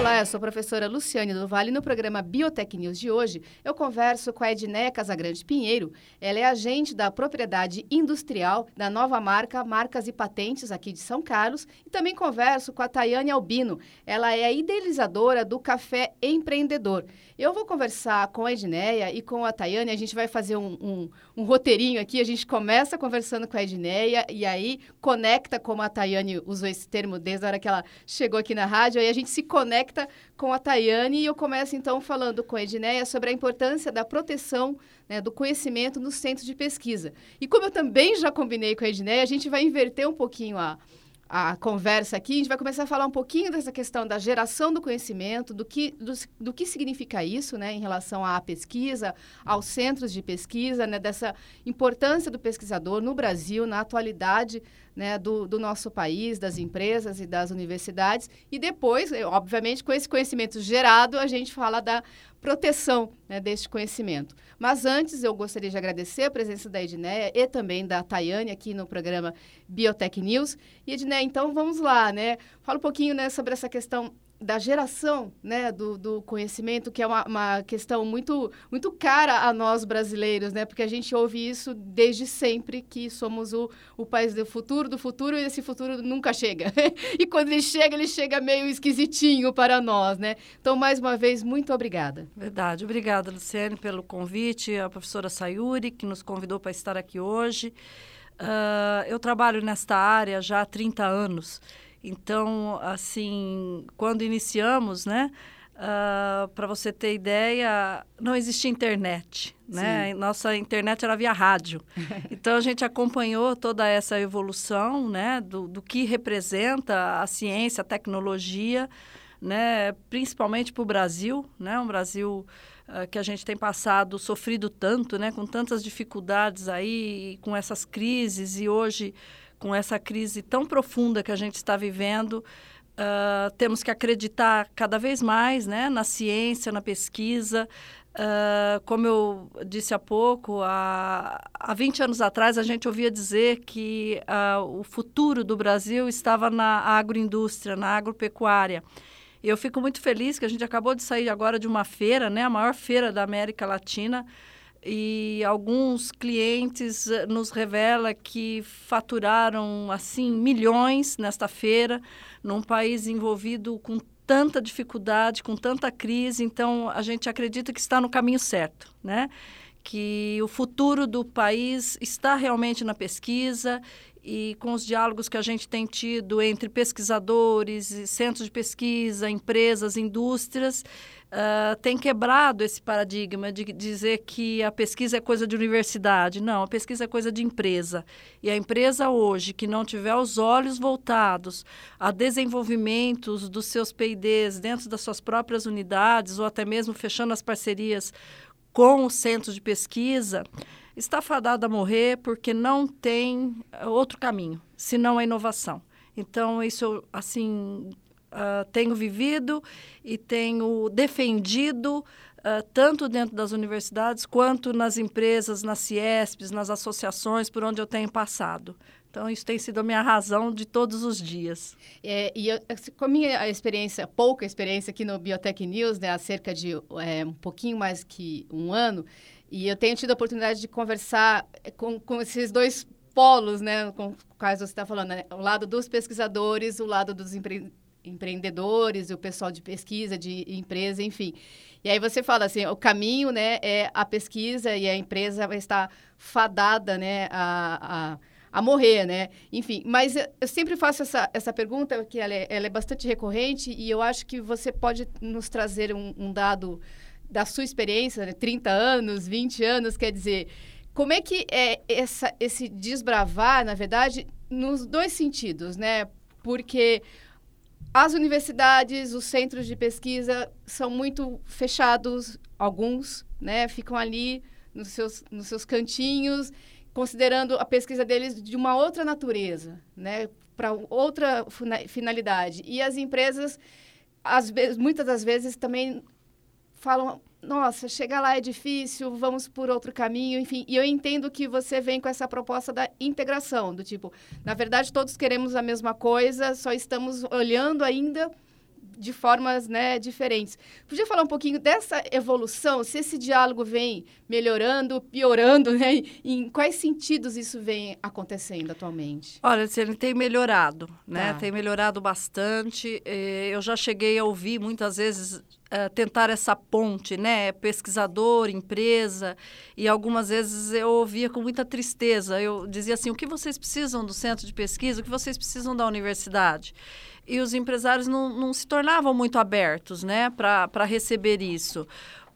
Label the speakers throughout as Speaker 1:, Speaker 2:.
Speaker 1: Olá, eu sou a professora Luciane do Vale. No programa Biotech News de hoje, eu converso com a Edneia Casagrande Pinheiro. Ela é agente da propriedade industrial da nova marca Marcas e Patentes aqui de São Carlos. E também converso com a Tayane Albino. Ela é a idealizadora do Café Empreendedor. Eu vou conversar com a Edneia e com a Tayane. A gente vai fazer um, um, um roteirinho aqui. A gente começa conversando com a Edneia e aí conecta, como a Tayane usou esse termo desde a hora que ela chegou aqui na rádio. Aí a gente se conecta com a Tayane e eu começo então falando com a Edneia sobre a importância da proteção né, do conhecimento nos centros de pesquisa. E como eu também já combinei com a Edneia, a gente vai inverter um pouquinho a, a conversa aqui, a gente vai começar a falar um pouquinho dessa questão da geração do conhecimento, do que, do, do que significa isso né, em relação à pesquisa, aos centros de pesquisa, né, dessa importância do pesquisador no Brasil, na atualidade né, do, do, nosso país, das empresas e das universidades. E depois, obviamente, com esse conhecimento gerado, a gente fala da proteção né, deste conhecimento. Mas antes, eu gostaria de agradecer a presença da Edneia e também da Tayane aqui no programa Biotech News. E, Edneia, então vamos lá, né? Fala um pouquinho né, sobre essa questão da geração né, do, do conhecimento, que é uma, uma, questão muito, muito cara a nós brasileiros, né? Porque a gente ouve isso desde sempre, que somos o, o país do futuro, do futuro, e esse futuro nunca chega. e quando ele chega, ele chega meio esquisitinho para nós, né? Então, mais uma vez, muito obrigada.
Speaker 2: Verdade. Obrigada, Luciane, pelo convite, a professora Sayuri, que nos convidou para estar aqui hoje. Uh, eu trabalho nesta área já há 30 anos então, assim, quando iniciamos, né? Uh, ah, para você ter ideia, não existia internet, né? Sim. Nossa internet era via rádio. então a gente acompanhou toda essa evolução, né? Do, do que representa a ciência, a tecnologia, né? Principalmente para o Brasil, né? Um Brasil uh, que a gente tem passado, sofrido tanto, né? Com tantas dificuldades aí, com essas crises e hoje com essa crise tão profunda que a gente está vivendo, uh, temos que acreditar cada vez mais né, na ciência, na pesquisa. Uh, como eu disse há pouco, há, há 20 anos atrás a gente ouvia dizer que uh, o futuro do Brasil estava na agroindústria, na agropecuária. Eu fico muito feliz que a gente acabou de sair agora de uma feira, né, a maior feira da América Latina, e alguns clientes eh, nos revela que faturaram assim milhões nesta feira num país envolvido com tanta dificuldade, com tanta crise, então a gente acredita que está no caminho certo, né? Que o futuro do país está realmente na pesquisa e com os diálogos que a gente tem tido entre pesquisadores, centros de pesquisa, empresas, indústrias, uh, tem quebrado esse paradigma de dizer que a pesquisa é coisa de universidade. Não, a pesquisa é coisa de empresa. E a empresa hoje que não tiver os olhos voltados a desenvolvimentos dos seus P&Ds dentro das suas próprias unidades ou até mesmo fechando as parcerias com os centros de pesquisa, está fadada a morrer porque não tem outro caminho, senão a inovação. Então, isso, assim, uh, tenho vivido e tenho defendido uh, tanto dentro das universidades quanto nas empresas, nas CIESPs, nas associações por onde eu tenho passado. Então, isso tem sido a minha razão de todos os dias.
Speaker 1: É, e eu, assim, com a minha experiência, pouca experiência aqui no Biotech News, né, há cerca de é, um pouquinho mais que um ano, e eu tenho tido a oportunidade de conversar com, com esses dois polos, né, com quais você está falando, né? o lado dos pesquisadores, o lado dos empre empreendedores, o pessoal de pesquisa, de empresa, enfim. E aí você fala assim, o caminho, né, é a pesquisa e a empresa vai estar fadada, né, a, a, a morrer, né? Enfim, mas eu sempre faço essa, essa pergunta, que ela é, ela é bastante recorrente e eu acho que você pode nos trazer um, um dado da sua experiência, né, 30 anos, 20 anos, quer dizer, como é que é essa, esse desbravar, na verdade, nos dois sentidos, né? Porque as universidades, os centros de pesquisa são muito fechados, alguns, né? Ficam ali nos seus, nos seus cantinhos, considerando a pesquisa deles de uma outra natureza, né? Para outra finalidade. E as empresas às vezes, muitas das vezes também falam, nossa, chegar lá é difícil, vamos por outro caminho, enfim. E eu entendo que você vem com essa proposta da integração, do tipo, na verdade todos queremos a mesma coisa, só estamos olhando ainda de formas né, diferentes. Podia falar um pouquinho dessa evolução, se esse diálogo vem melhorando, piorando, né? Em quais sentidos isso vem acontecendo atualmente?
Speaker 2: Olha, ele tem melhorado, né? Tá. Tem melhorado bastante. Eh, eu já cheguei a ouvir muitas vezes Uh, tentar essa ponte, né? Pesquisador, empresa, e algumas vezes eu ouvia com muita tristeza. Eu dizia assim: o que vocês precisam do centro de pesquisa, o que vocês precisam da universidade? E os empresários não, não se tornavam muito abertos né, para receber isso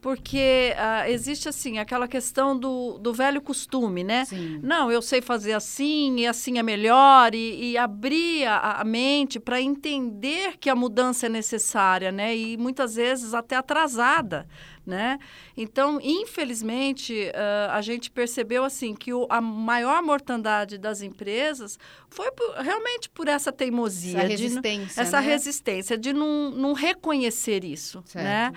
Speaker 2: porque uh, existe assim aquela questão do, do velho costume, né? Sim. Não, eu sei fazer assim e assim é melhor e, e abrir a, a mente para entender que a mudança é necessária, né? E muitas vezes até atrasada, né? Então, infelizmente, uh, a gente percebeu assim que o, a maior mortandade das empresas foi por, realmente por essa teimosia,
Speaker 1: essa resistência,
Speaker 2: de, essa
Speaker 1: né?
Speaker 2: resistência de não, não reconhecer isso, né? certo. né?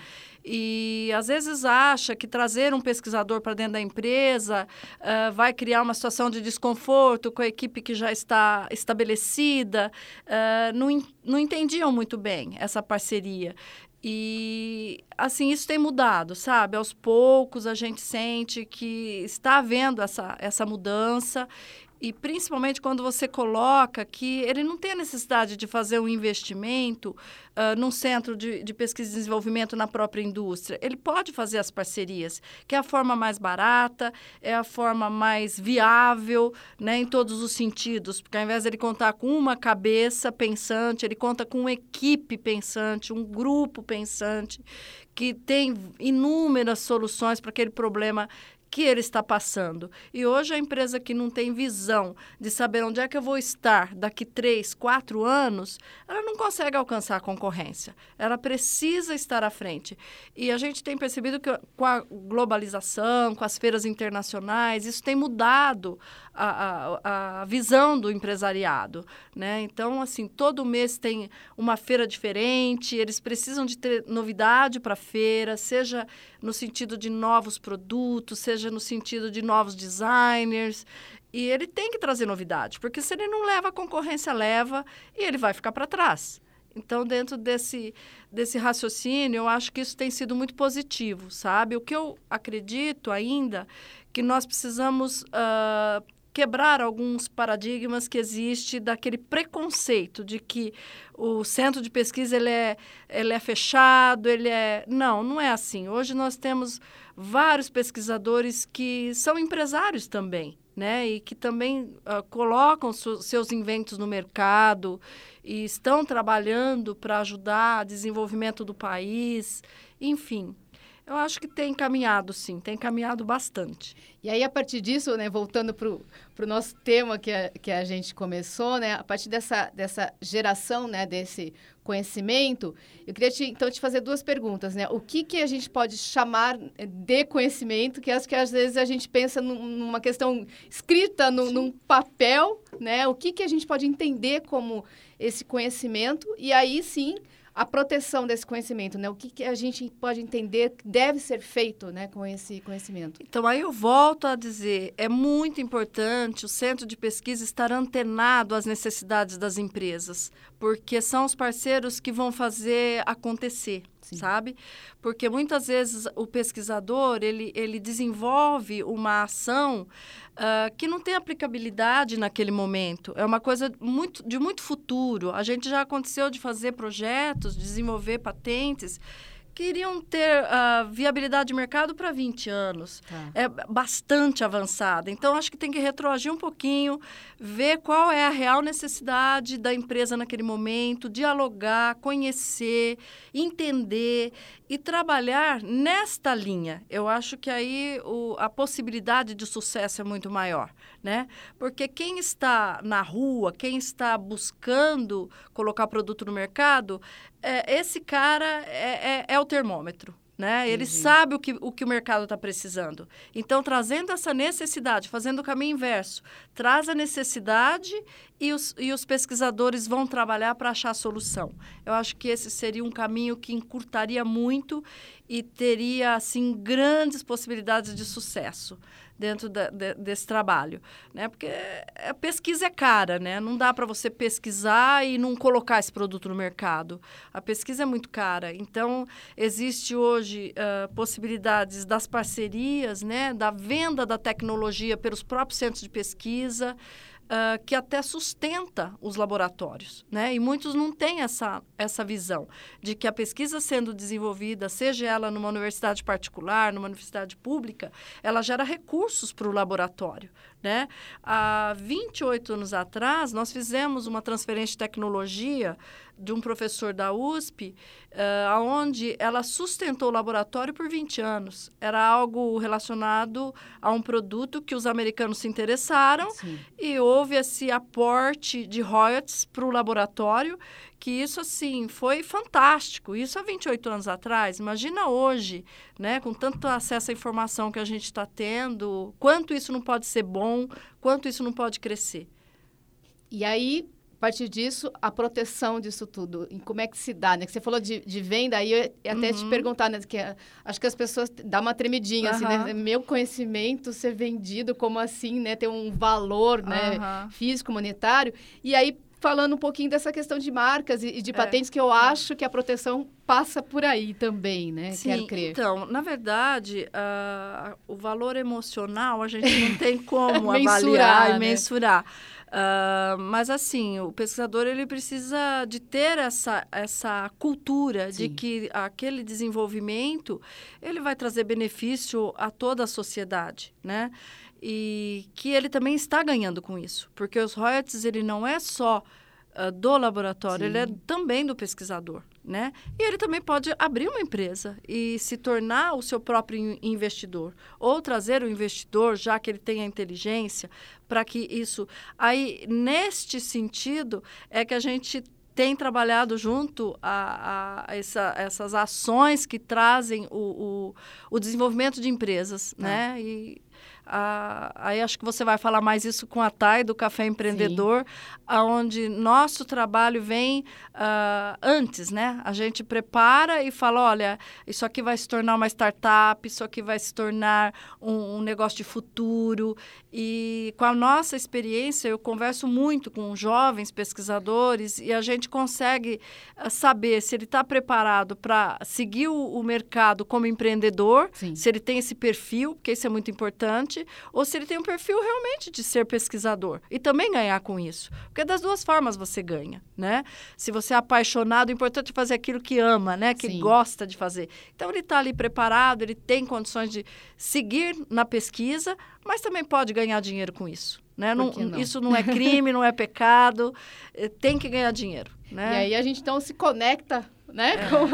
Speaker 2: e às vezes acha que trazer um pesquisador para dentro da empresa uh, vai criar uma situação de desconforto com a equipe que já está estabelecida. Uh, não, não entendiam muito bem essa parceria. E assim, isso tem mudado, sabe? Aos poucos a gente sente que está havendo essa, essa mudança e principalmente quando você coloca que ele não tem a necessidade de fazer um investimento uh, num centro de, de, pesquisa e desenvolvimento na própria indústria. Ele pode fazer as parcerias, que é a forma mais barata, é a forma mais viável, né, em todos os sentidos. Porque ao invés de ele contar com uma cabeça pensante, ele conta com uma equipe pensante, um grupo pensante, que tem inúmeras soluções para aquele problema que ele está passando. E hoje a empresa que não tem visão de saber onde é que eu vou estar daqui três, quatro anos, ela não consegue alcançar a concorrência. Ela precisa estar à frente. E a gente tem percebido que com a globalização, com as feiras internacionais, isso tem mudado a, a, a visão do empresariado. Né? Então, assim, todo mês tem uma feira diferente, eles precisam de ter novidade para a feira, seja no sentido de novos produtos, seja no sentido de novos designers. E ele tem que trazer novidade, porque se ele não leva, a concorrência leva e ele vai ficar para trás. Então, dentro desse, desse raciocínio, eu acho que isso tem sido muito positivo, sabe? O que eu acredito ainda que nós precisamos uh, quebrar alguns paradigmas que existe daquele preconceito de que o centro de pesquisa ele é, ele é fechado, ele é... Não, não é assim. Hoje nós temos vários pesquisadores que são empresários também, né? E que também uh, colocam seus inventos no mercado e estão trabalhando para ajudar o desenvolvimento do país, enfim. Eu acho que tem caminhado, sim, tem caminhado bastante.
Speaker 1: E aí, a partir disso, né, voltando para o nosso tema que a, que a gente começou, né, a partir dessa, dessa geração, né, desse conhecimento, eu queria te, então te fazer duas perguntas, né? O que, que a gente pode chamar de conhecimento, que acho que às vezes a gente pensa numa questão escrita no, num papel, né? O que, que a gente pode entender como esse conhecimento, e aí sim a proteção desse conhecimento, né? O que, que, a gente pode entender que deve ser feito, né, com esse conhecimento?
Speaker 2: Então aí eu volto a dizer, é muito importante o centro de pesquisa estar antenado às necessidades das empresas, porque são os parceiros que vão fazer acontecer. Sim. sabe? Porque muitas vezes o pesquisador ele, ele desenvolve uma ação uh, que não tem aplicabilidade naquele momento. É uma coisa muito, de muito futuro. A gente já aconteceu de fazer projetos, desenvolver patentes queriam ter uh, viabilidade de mercado para 20 anos. Tá. É bastante avançada. Então, acho que tem que retroagir um pouquinho, ver qual é a real necessidade da empresa naquele momento, dialogar, conhecer, entender e trabalhar nesta linha. Eu acho que aí o, a possibilidade de sucesso é muito maior, né? Porque quem está na rua, quem está buscando colocar produto no mercado, é, esse cara é, é, é o termômetro. Né? Ele sabe o que, o que o mercado está precisando. Então, trazendo essa necessidade, fazendo o caminho inverso, traz a necessidade e os, e os pesquisadores vão trabalhar para achar a solução. Eu acho que esse seria um caminho que encurtaria muito e teria assim grandes possibilidades de sucesso dentro da, de, desse trabalho, né? Porque a pesquisa é cara, né? Não dá para você pesquisar e não colocar esse produto no mercado. A pesquisa é muito cara. Então existe hoje uh, possibilidades das parcerias, né? Da venda da tecnologia pelos próprios centros de pesquisa uh, que até sustenta os laboratórios, né? E muitos não têm essa, essa visão de que a pesquisa sendo desenvolvida, seja ela numa universidade particular, numa universidade pública, ela gera recursos para o laboratório, né? Há 28 anos atrás, nós fizemos uma transferência de tecnologia de um professor da USP, uh, onde ela sustentou o laboratório por 20 anos. Era algo relacionado a um produto que os americanos se interessaram Sim. e houve esse aporte de royalties para o laboratório, que isso, assim, foi fantástico. Isso há 28 anos atrás. Imagina hoje, né, com tanto acesso à informação que a gente está tendo, quanto isso não pode ser bom, quanto isso não pode crescer.
Speaker 1: E aí, a partir disso, a proteção disso tudo, em como é que se dá, né? Que você falou de, de venda, aí eu ia até uhum. te perguntar, né? Que acho que as pessoas dão uma tremidinha, uhum. assim, né? Meu conhecimento ser vendido, como assim, né? Ter um valor, né? Uhum. Físico, monetário. E aí, falando um pouquinho dessa questão de marcas e, de é. patentes, que eu acho que a proteção passa por aí também, né?
Speaker 2: Sim, Quero crer. Então, na verdade, uh, o valor emocional a gente não tem como avaliar e né? mensurar. Uh, mas assim, o pesquisador ele precisa de ter essa, essa cultura Sim. de que aquele desenvolvimento ele vai trazer benefício a toda a sociedade, né? E que ele também está ganhando com isso, porque os royalties ele não é só uh, do laboratório, Sim. ele é também do pesquisador, né? E ele também pode abrir uma empresa e se tornar o seu próprio investidor ou trazer o investidor, já que ele tem a inteligência, para que isso. Aí, neste sentido, é que a gente tem trabalhado junto a, a essa, essas ações que trazem o, o, o desenvolvimento de empresas, ah. né? E ah, aí acho que você vai falar mais isso com a TAI, do Café Empreendedor, aonde nosso trabalho vem ah, antes, né? A gente prepara e fala, olha, isso aqui vai se tornar uma startup, isso aqui vai se tornar um, um negócio de futuro. E com a nossa experiência, eu converso muito com jovens pesquisadores e a gente consegue ah, saber se ele está preparado para seguir o, o, mercado como empreendedor, Sim. se ele tem esse perfil, porque isso é muito importante, ou se ele tem um perfil realmente de ser pesquisador e também ganhar com isso. Porque das duas formas você ganha, né? Se você é apaixonado, o importante é fazer aquilo que ama, né? Que Sim. gosta de fazer. Então ele está ali preparado, ele tem condições de seguir na pesquisa, mas também pode ganhar dinheiro com isso. Né? Não, não? Isso não é crime, não é pecado, eh, tem que ganhar dinheiro. Né?
Speaker 1: E aí a gente então se conecta né? É. Com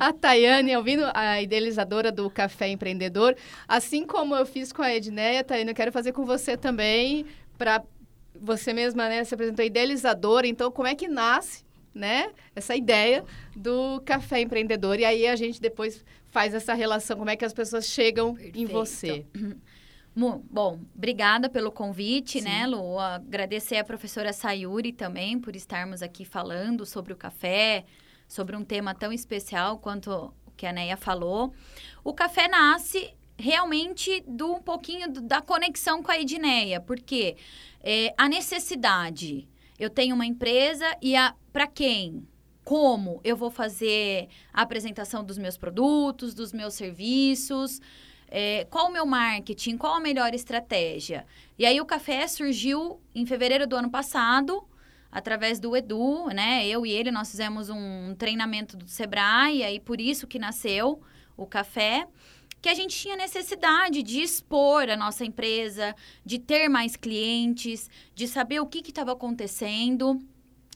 Speaker 1: a Tayane, ouvindo a idealizadora do Café Empreendedor. Assim como eu fiz com a Edneia, Tayane, eu quero fazer com você também, para você mesma, né, se apresentou idealizadora. Então, como é que nasce, né, essa ideia do Café Empreendedor? E aí a gente depois faz essa relação, como é que as pessoas chegam Perfeito. em você.
Speaker 3: Bom, obrigada pelo convite, né, Sim. né, Lu? Agradecer a professora Sayuri também por estarmos aqui falando sobre o café, sobre um tema tão especial quanto o que a Neia falou. O café nasce realmente do um pouquinho da conexão com a Edneia, porque é, a necessidade. Eu tenho uma empresa e para quem? Como eu vou fazer a apresentação dos meus produtos, dos meus serviços? É, qual o meu marketing? Qual a melhor estratégia? E aí o café surgiu em fevereiro do ano passado através do Edu, né? Eu e ele, nós fizemos um treinamento do Sebrae, e aí por isso que nasceu o café que a gente tinha necessidade de expor a nossa empresa, de ter mais clientes, de saber o que estava acontecendo.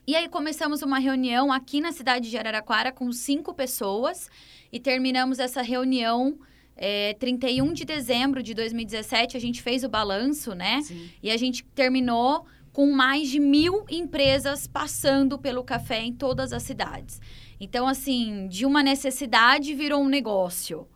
Speaker 3: E aí começamos uma reunião aqui na cidade de Araraquara com cinco pessoas e terminamos essa reunião é, 31 de dezembro de 2017. A gente fez o balanço, né? Sim. E a gente terminou com mais de mil empresas passando pelo café em todas as cidades. Então, assim, de uma necessidade virou um negócio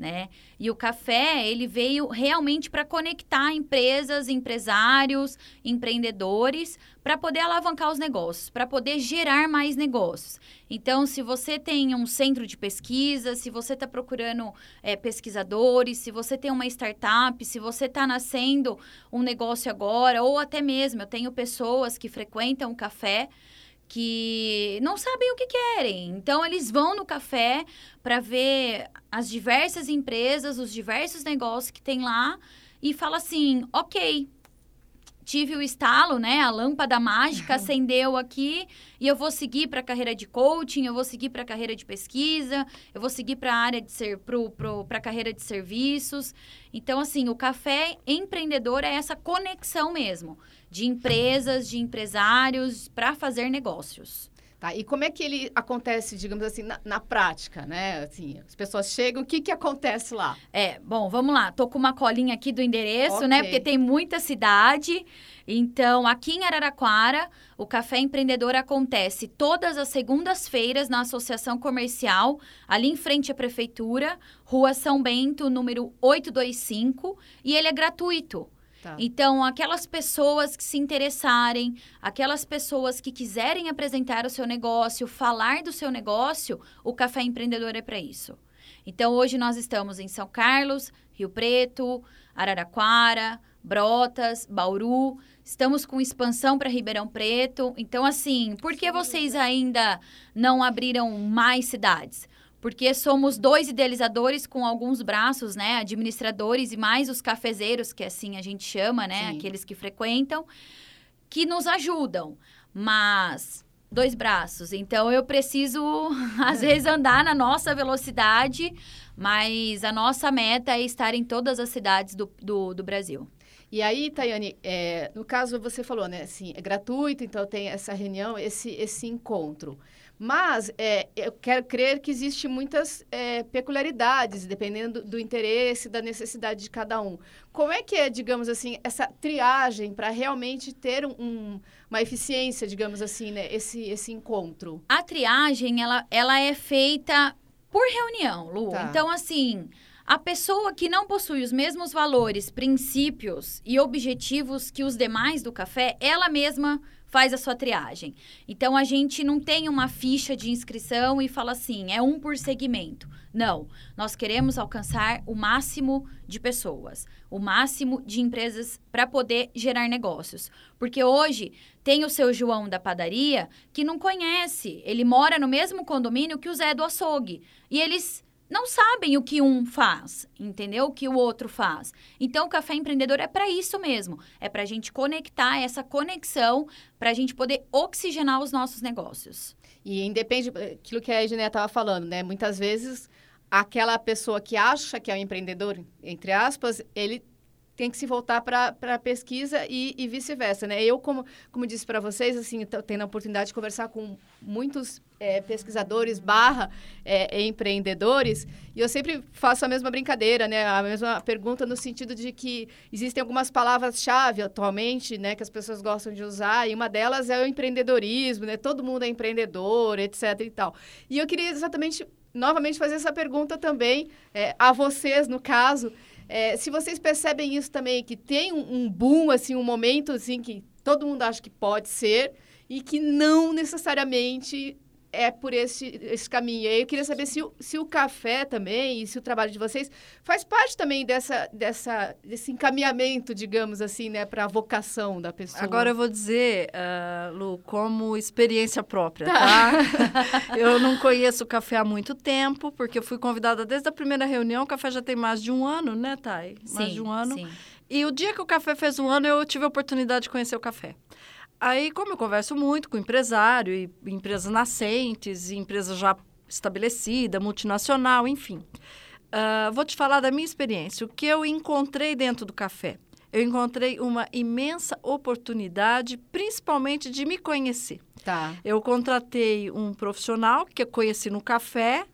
Speaker 3: né? E o café, ele veio realmente para conectar empresas, empresários, empreendedores, para poder alavancar os negócios, para poder gerar mais negócios. Então, se você tem um centro de pesquisa, se você está procurando é, pesquisadores, se você tem uma startup, se você está nascendo um negócio agora, ou até mesmo eu tenho pessoas que frequentam o café que não sabem o que querem. Então, eles vão no café para ver as diversas empresas, os diversos negócios que tem lá e fala assim: ok, tive o estalo, né? A lâmpada mágica acendeu aqui e eu vou seguir para a carreira de coaching, eu vou seguir para a carreira de pesquisa, eu vou seguir para a área de ser para a carreira de serviços. Então, assim, o café empreendedor é essa conexão mesmo de empresas, de empresários para fazer negócios.
Speaker 1: Tá, e como é que ele acontece, digamos assim, na, na, prática, né? Assim, as pessoas chegam, o que que acontece lá?
Speaker 3: É, bom, vamos lá. Tô com uma colinha aqui do endereço, né? okay. né? Porque tem muita cidade. Então, aqui em Araraquara, o Café Empreendedor acontece todas as segundas-feiras na Associação Comercial, ali em frente à Prefeitura, Rua São Bento, número 825, e ele é gratuito. Tá. Então, aquelas pessoas que se interessarem, aquelas pessoas que quiserem apresentar o seu negócio, falar do seu negócio, o Café Empreendedor é para isso. Então, hoje nós estamos em São Carlos, Rio Preto, Araraquara, Brotas, Bauru. Estamos com expansão para Ribeirão Preto. Então, assim, por que vocês ainda não abriram mais cidades? Porque somos dois idealizadores com alguns braços, né, administradores e mais os cafezeiros, que assim a gente chama, né, Sim. aqueles que frequentam, que nos ajudam. Mas dois braços, então eu preciso às vezes andar na nossa velocidade, mas a nossa meta é estar em todas as cidades do, do, do Brasil.
Speaker 1: E aí, Tayane, é, no caso você falou, né, assim, é gratuito, então tem essa reunião, esse, esse encontro. Mas é, eu quero crer que existe muitas é, peculiaridades, dependendo do, do, interesse, da necessidade de cada um. Como é que é, digamos assim, essa triagem para realmente ter um, um, uma eficiência, digamos assim, né, esse, esse encontro?
Speaker 3: A triagem, ela, ela é feita por reunião, Lu. Tá. Então, assim, a pessoa que não possui os mesmos valores, princípios e objetivos que os demais do café, ela mesma faz a sua triagem. Então a gente não tem uma ficha de inscrição e fala assim, é um por segmento. Não, nós queremos alcançar o máximo de pessoas, o máximo de empresas para poder gerar negócios. Porque hoje tem o seu João da padaria que não conhece, ele mora no mesmo condomínio que o Zé do açougue. E eles não sabem o que um faz, entendeu? O que o outro faz. Então, o Café Empreendedor é para isso mesmo. É para a gente conectar essa conexão, para a gente poder oxigenar os nossos negócios.
Speaker 1: E independe daquilo que a Eugenia estava falando, né? Muitas vezes, aquela pessoa que acha que é um empreendedor, entre aspas, ele tem que se voltar para a pesquisa e, e vice-versa, né? Eu, como, como disse para vocês, assim, tendo a oportunidade de conversar com muitos é, pesquisadores barra é, empreendedores, e eu sempre faço a mesma brincadeira, né? A mesma pergunta no sentido de que existem algumas palavras-chave atualmente, né? Que as pessoas gostam de usar, e uma delas é o empreendedorismo, né? Todo mundo é empreendedor, etc e tal. E eu queria exatamente, novamente, fazer essa pergunta também é, a vocês, no caso, é, se vocês percebem isso também, que tem um, um boom, assim, um momento assim que todo mundo acha que pode ser e que não necessariamente é por esse, esse caminho. E aí eu queria saber se o, se o café também, e se o trabalho de vocês faz parte também dessa, dessa, desse encaminhamento, digamos assim, né, para a vocação da pessoa.
Speaker 2: Agora eu vou dizer, uh, Lu, como experiência própria, tá? tá? eu não conheço o café há muito tempo, porque eu fui convidada desde a primeira reunião, o café já tem mais de um ano, né, Thay? Mais
Speaker 3: sim,
Speaker 2: de um ano.
Speaker 3: Sim.
Speaker 2: E o dia que o café fez um ano, eu tive a oportunidade de conhecer o café. Aí, como eu converso muito com empresário e empresas nascentes, e empresa já estabelecida, multinacional, enfim. Uh, vou te falar da minha experiência. O que eu encontrei dentro do café? Eu encontrei uma imensa oportunidade, principalmente de me conhecer.
Speaker 1: Tá.
Speaker 2: Eu contratei um profissional que eu conheci no café,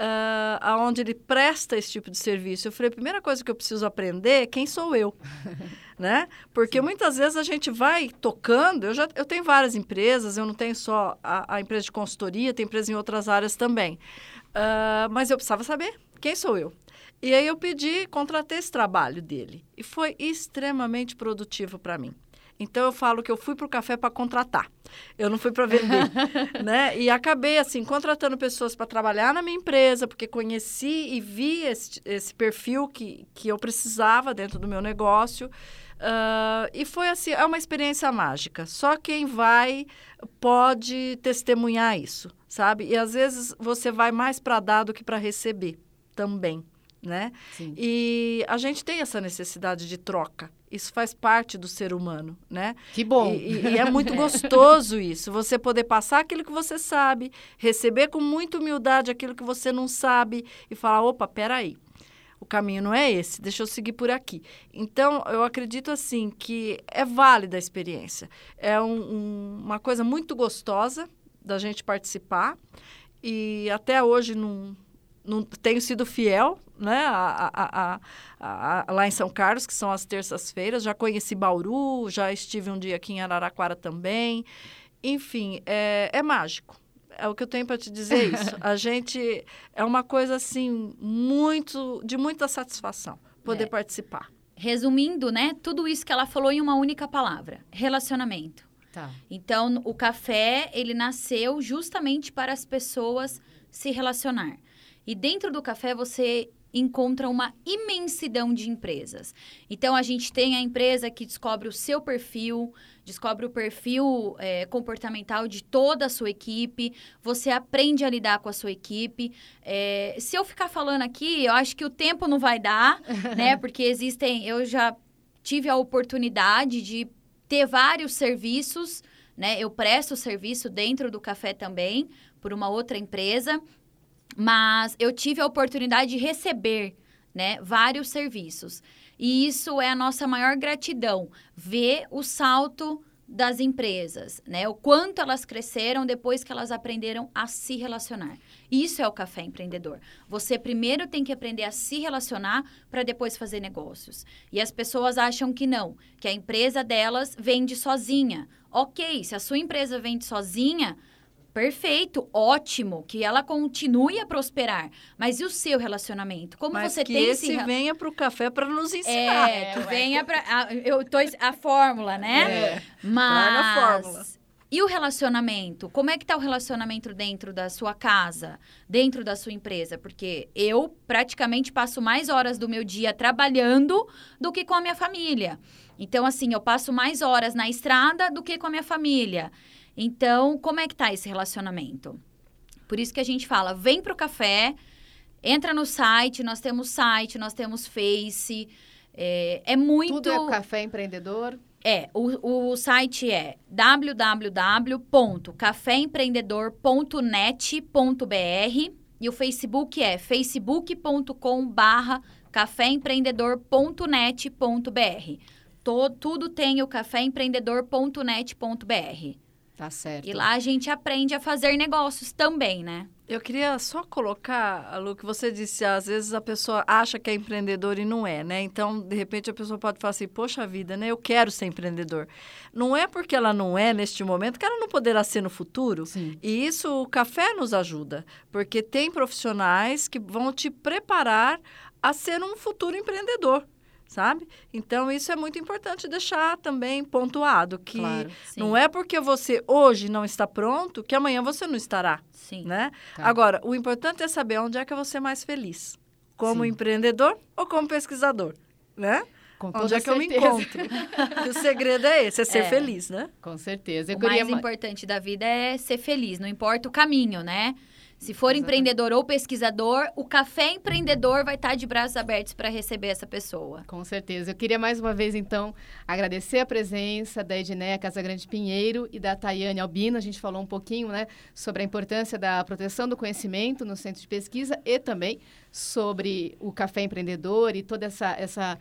Speaker 2: uh, aonde ele presta esse tipo de serviço. Eu falei, a primeira coisa que eu preciso aprender é quem sou eu. né? Porque Sim. muitas vezes a gente vai tocando. Eu já eu tenho várias empresas, eu não tenho só a, a empresa de consultoria, tem empresa em outras áreas também. Uh, mas eu precisava saber quem sou eu. E aí eu pedi, contratei esse trabalho dele. E foi extremamente produtivo para mim. Então eu falo que eu fui para o café para contratar. Eu não fui para vender, né? E acabei assim contratando pessoas para trabalhar na minha empresa, porque conheci e vi esse, esse perfil que, que eu precisava dentro do meu negócio. Uh, e foi assim, é uma experiência mágica. Só quem vai pode testemunhar isso, sabe? E às vezes você vai mais para dar do que para receber também né? Sim. E a gente tem essa necessidade de troca. Isso faz parte do ser humano, né?
Speaker 1: Que bom!
Speaker 2: E, e é muito gostoso isso. Você poder passar aquilo que você sabe, receber com muita humildade aquilo que você não sabe e falar, opa, peraí. O caminho não é esse, deixa eu seguir por aqui. Então, eu acredito assim que é válida a experiência. É um, um, uma coisa muito gostosa da gente participar. E até hoje não, não tenho sido fiel né, a, a, a, lá em São Carlos, que são as terças-feiras. Já conheci Bauru, já estive um dia aqui em Araraquara também. Enfim, é, é mágico. É o que eu tenho para te dizer isso. A gente é uma coisa assim muito de muita satisfação poder é. participar.
Speaker 3: Resumindo, né, tudo isso que ela falou em uma única palavra: relacionamento. Tá. Então, o café ele nasceu justamente para as pessoas se relacionar. E dentro do café você encontra uma imensidão de empresas. Então, a gente tem a empresa que descobre o seu perfil, descobre o perfil é, comportamental de toda a sua equipe, você aprende a lidar com a sua equipe. É, se eu ficar falando aqui, eu acho que o tempo não vai dar, né? Porque existem. Eu já tive a oportunidade de ter vários serviços, né? Eu presto serviço dentro do café também, por uma outra empresa. Mas eu tive a oportunidade de receber né, vários serviços. E isso é a nossa maior gratidão, ver o salto das empresas, né? O quanto elas cresceram depois que elas aprenderam a se relacionar. Isso é o café empreendedor. Você primeiro tem que aprender a se relacionar para depois fazer negócios. E as pessoas acham que não, que a empresa delas vende sozinha. OK, se a sua empresa vende sozinha, Perfeito, ótimo, que ela continue a prosperar. Mas e o seu relacionamento? Como
Speaker 2: Mas
Speaker 3: você
Speaker 2: que
Speaker 3: tem
Speaker 2: esse
Speaker 3: esse
Speaker 2: venha para o café para nos ensinar.
Speaker 3: É, que venha para eu tô a fórmula, né?
Speaker 2: É. Mas a fórmula.
Speaker 3: E o relacionamento? Como é que tá o relacionamento dentro da sua casa, dentro da sua empresa? Porque eu praticamente passo mais horas do meu dia trabalhando do que com a minha família. Então, assim, eu passo mais horas na estrada do que com a minha família. Então, como é que tá esse relacionamento? Por isso que a gente fala, vem pro café, entra no site, nós temos site, nós temos Face, é, é muito...
Speaker 1: Tudo é Café Empreendedor?
Speaker 3: É, o, o site é www.caféempreendedor.net.br e o Facebook é facebook.com barra caféempreendedor.net.br. Tudo tem o caféempreendedor.net.br.
Speaker 1: Tá certo.
Speaker 3: E lá a gente aprende a fazer negócios também, né?
Speaker 2: Eu queria só colocar, Lu, que você disse, às vezes a pessoa acha que é empreendedor e não é, né? Então, de repente, a pessoa pode falar assim, poxa vida, né? Eu quero ser empreendedor. Não é porque ela não é neste momento que ela não poderá ser no futuro. Sim. E isso o café nos ajuda, porque tem profissionais que vão te preparar a ser um futuro empreendedor sabe? Então, isso é muito importante deixar também pontuado, que claro, não é porque você hoje não está pronto que amanhã você não estará, sim. né? Tá. Agora, o importante é saber onde é que você é mais feliz, como sim. empreendedor ou como pesquisador, né?
Speaker 1: Com
Speaker 2: Onde é que certeza. eu me encontro? o segredo é esse, é ser é, feliz, né?
Speaker 1: Com certeza.
Speaker 3: Eu o mais importante da vida é ser feliz, não importa o caminho, né? Se for Exatamente. empreendedor ou pesquisador, o Café Empreendedor vai estar de braços abertos para receber essa pessoa.
Speaker 1: Com certeza. Eu queria mais uma vez, então, agradecer a presença da Edneia Casagrande Pinheiro e da Tayane Albino. A gente falou um pouquinho né, sobre a importância da proteção do conhecimento no centro de pesquisa e também sobre o Café Empreendedor e toda essa, essa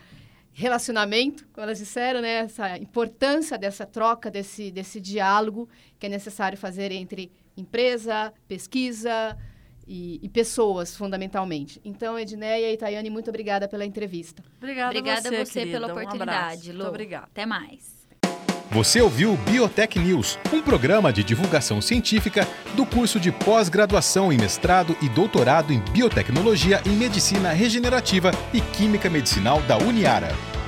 Speaker 1: relacionamento, como elas disseram, né? essa importância dessa troca, desse, desse diálogo que é necessário fazer entre empresa, pesquisa e, e, pessoas, fundamentalmente. Então, Edneia e Tayane, muito obrigada pela entrevista.
Speaker 2: Obrigada,
Speaker 3: obrigada
Speaker 2: a você,
Speaker 3: você pela oportunidade,
Speaker 2: um
Speaker 3: Lu.
Speaker 2: Muito obrigada.
Speaker 3: Até mais.
Speaker 4: Você ouviu Biotech News, um programa de divulgação científica do curso de pós-graduação em mestrado e doutorado em biotecnologia em medicina regenerativa e química medicinal da Uniara.